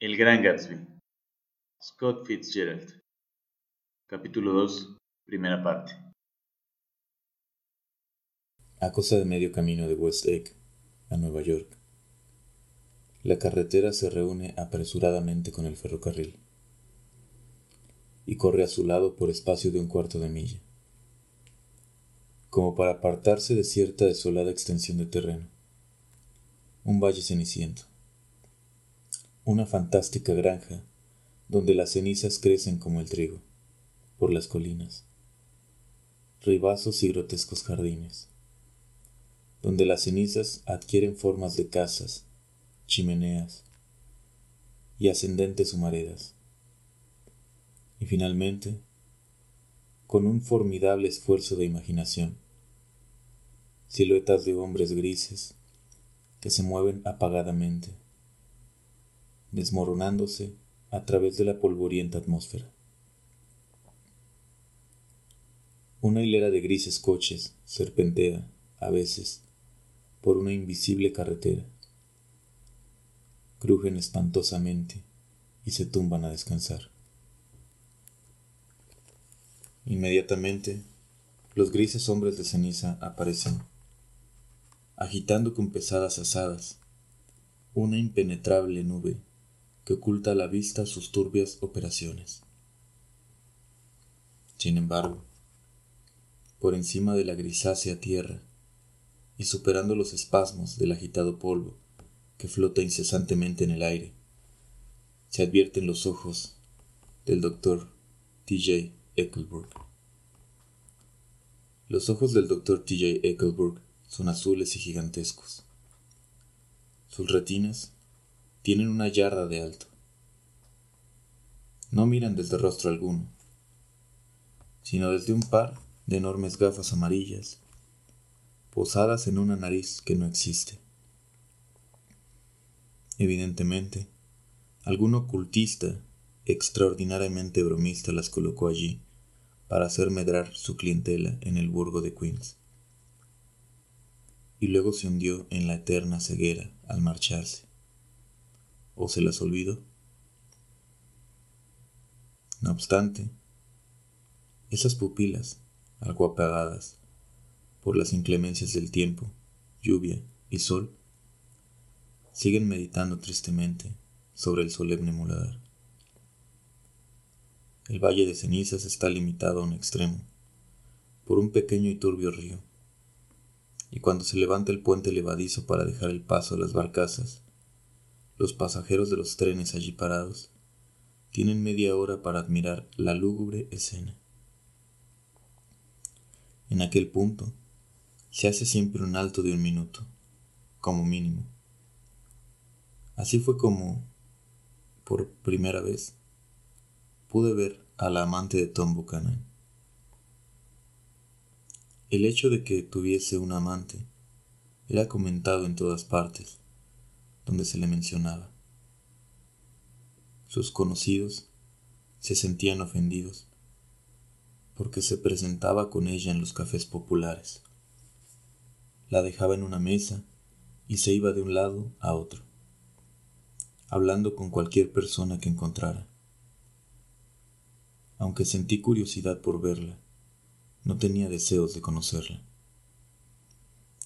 El Gran Gatsby. Scott Fitzgerald. Capítulo 2, primera parte. A cosa de medio camino de West Egg, a Nueva York, la carretera se reúne apresuradamente con el ferrocarril y corre a su lado por espacio de un cuarto de milla, como para apartarse de cierta desolada extensión de terreno, un valle ceniciento una fantástica granja donde las cenizas crecen como el trigo por las colinas, ribazos y grotescos jardines, donde las cenizas adquieren formas de casas, chimeneas y ascendentes humaredas. Y finalmente, con un formidable esfuerzo de imaginación, siluetas de hombres grises que se mueven apagadamente desmoronándose a través de la polvorienta atmósfera. Una hilera de grises coches serpentea, a veces, por una invisible carretera. Crujen espantosamente y se tumban a descansar. Inmediatamente, los grises hombres de ceniza aparecen, agitando con pesadas asadas una impenetrable nube que oculta a la vista sus turbias operaciones. Sin embargo, por encima de la grisácea tierra y superando los espasmos del agitado polvo que flota incesantemente en el aire, se advierten los ojos del doctor T.J. Ecclesburg. Los ojos del doctor T.J. Ecclesburg son azules y gigantescos. Sus retinas tienen una yarda de alto. No miran desde rostro alguno, sino desde un par de enormes gafas amarillas, posadas en una nariz que no existe. Evidentemente, algún ocultista extraordinariamente bromista las colocó allí para hacer medrar su clientela en el burgo de Queens. Y luego se hundió en la eterna ceguera al marcharse o se las olvidó. No obstante, esas pupilas, algo apagadas por las inclemencias del tiempo, lluvia y sol, siguen meditando tristemente sobre el solemne muladar. El valle de cenizas está limitado a un extremo por un pequeño y turbio río, y cuando se levanta el puente levadizo para dejar el paso a las barcazas, los pasajeros de los trenes allí parados tienen media hora para admirar la lúgubre escena. En aquel punto se hace siempre un alto de un minuto, como mínimo. Así fue como, por primera vez, pude ver a la amante de Tom Buchanan. El hecho de que tuviese un amante era comentado en todas partes donde se le mencionaba. Sus conocidos se sentían ofendidos porque se presentaba con ella en los cafés populares. La dejaba en una mesa y se iba de un lado a otro, hablando con cualquier persona que encontrara. Aunque sentí curiosidad por verla, no tenía deseos de conocerla.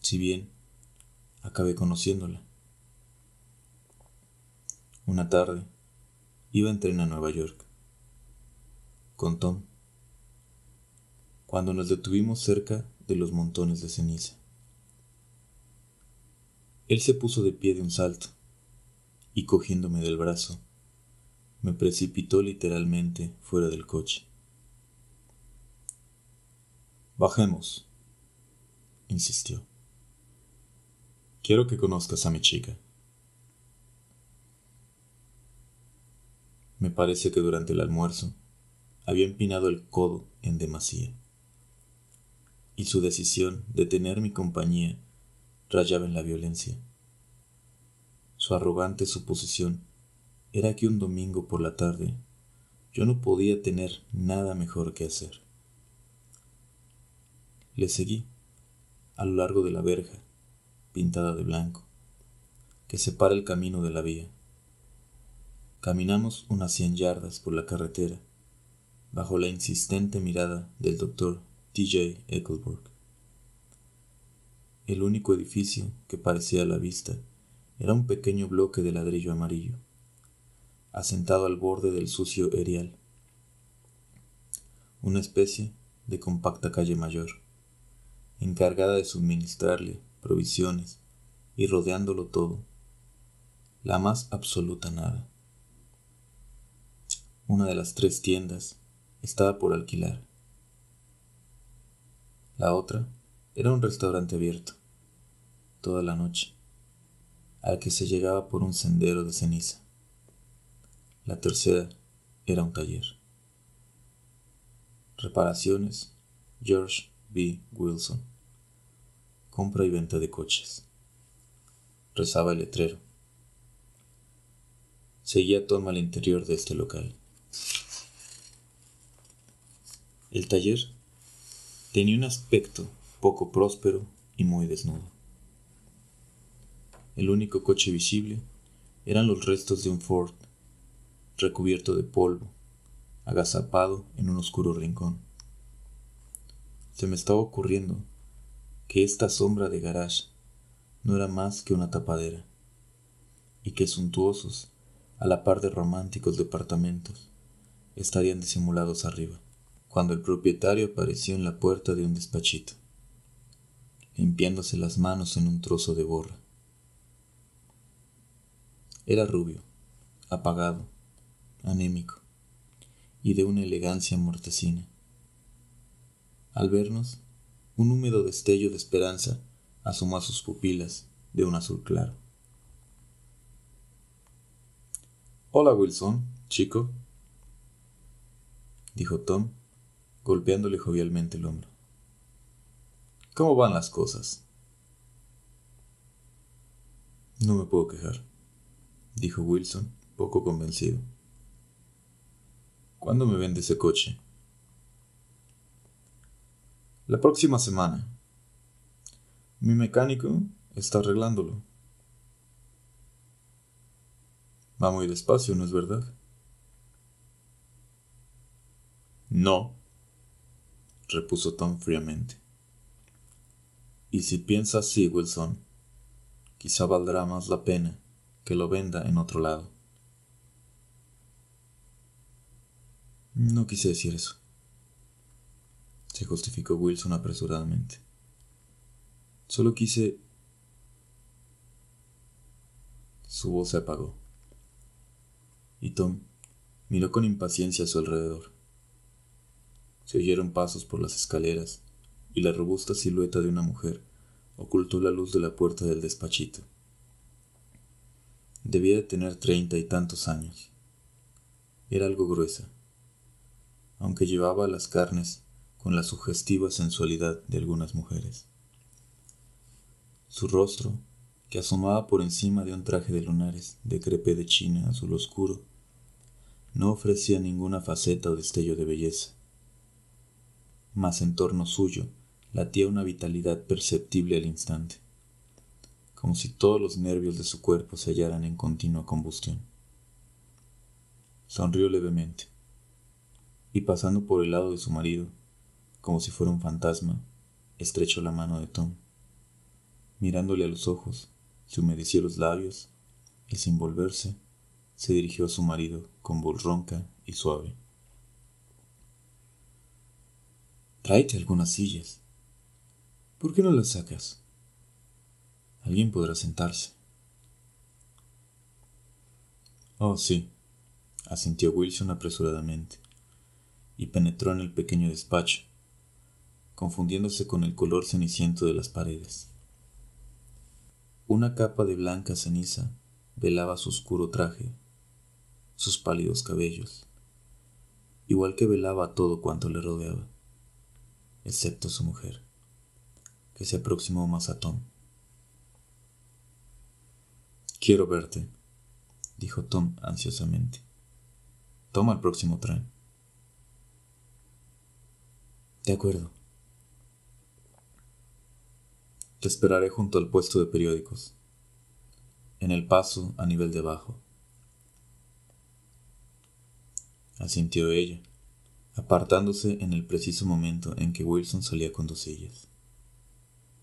Si bien acabé conociéndola. Una tarde, iba en tren a Nueva York, con Tom, cuando nos detuvimos cerca de los montones de ceniza. Él se puso de pie de un salto y cogiéndome del brazo, me precipitó literalmente fuera del coche. Bajemos, insistió. Quiero que conozcas a mi chica. Me parece que durante el almuerzo había empinado el codo en demasía, y su decisión de tener mi compañía rayaba en la violencia. Su arrogante suposición era que un domingo por la tarde yo no podía tener nada mejor que hacer. Le seguí a lo largo de la verja, pintada de blanco, que separa el camino de la vía Caminamos unas cien yardas por la carretera, bajo la insistente mirada del doctor T.J. Ecclesburg. El único edificio que parecía a la vista era un pequeño bloque de ladrillo amarillo, asentado al borde del sucio erial, una especie de compacta calle mayor, encargada de suministrarle provisiones y rodeándolo todo, la más absoluta nada. Una de las tres tiendas estaba por alquilar. La otra era un restaurante abierto, toda la noche, al que se llegaba por un sendero de ceniza. La tercera era un taller. Reparaciones George B. Wilson. Compra y venta de coches. Rezaba el letrero. Seguía Tom al interior de este local. El taller tenía un aspecto poco próspero y muy desnudo. El único coche visible eran los restos de un Ford, recubierto de polvo, agazapado en un oscuro rincón. Se me estaba ocurriendo que esta sombra de garage no era más que una tapadera, y que suntuosos, a la par de románticos departamentos, estarían disimulados arriba cuando el propietario apareció en la puerta de un despachito, limpiándose las manos en un trozo de borra. Era rubio, apagado, anémico y de una elegancia mortecina. Al vernos, un húmedo destello de esperanza asomó a sus pupilas de un azul claro. Hola Wilson, chico, dijo Tom golpeándole jovialmente el hombro. ¿Cómo van las cosas? No me puedo quejar, dijo Wilson, poco convencido. ¿Cuándo me vende ese coche? La próxima semana. Mi mecánico está arreglándolo. Va muy despacio, ¿no es verdad? No, repuso Tom fríamente. Y si piensa así, Wilson, quizá valdrá más la pena que lo venda en otro lado. No quise decir eso, se justificó Wilson apresuradamente. Solo quise... Su voz se apagó, y Tom miró con impaciencia a su alrededor. Se oyeron pasos por las escaleras, y la robusta silueta de una mujer ocultó la luz de la puerta del despachito. Debía de tener treinta y tantos años. Era algo gruesa, aunque llevaba las carnes con la sugestiva sensualidad de algunas mujeres. Su rostro, que asomaba por encima de un traje de lunares de crepe de china azul oscuro, no ofrecía ninguna faceta o destello de belleza mas en torno suyo latía una vitalidad perceptible al instante, como si todos los nervios de su cuerpo se hallaran en continua combustión. Sonrió levemente, y pasando por el lado de su marido, como si fuera un fantasma, estrechó la mano de Tom. Mirándole a los ojos, se humedeció los labios y sin volverse, se dirigió a su marido con voz ronca y suave. Tráete algunas sillas. ¿Por qué no las sacas? Alguien podrá sentarse. Oh, sí, asintió Wilson apresuradamente, y penetró en el pequeño despacho, confundiéndose con el color ceniciento de las paredes. Una capa de blanca ceniza velaba su oscuro traje, sus pálidos cabellos, igual que velaba todo cuanto le rodeaba excepto su mujer, que se aproximó más a Tom. Quiero verte, dijo Tom ansiosamente. Toma el próximo tren. De acuerdo. Te esperaré junto al puesto de periódicos, en el paso a nivel de abajo. asintió ella, apartándose en el preciso momento en que Wilson salía con dos sillas.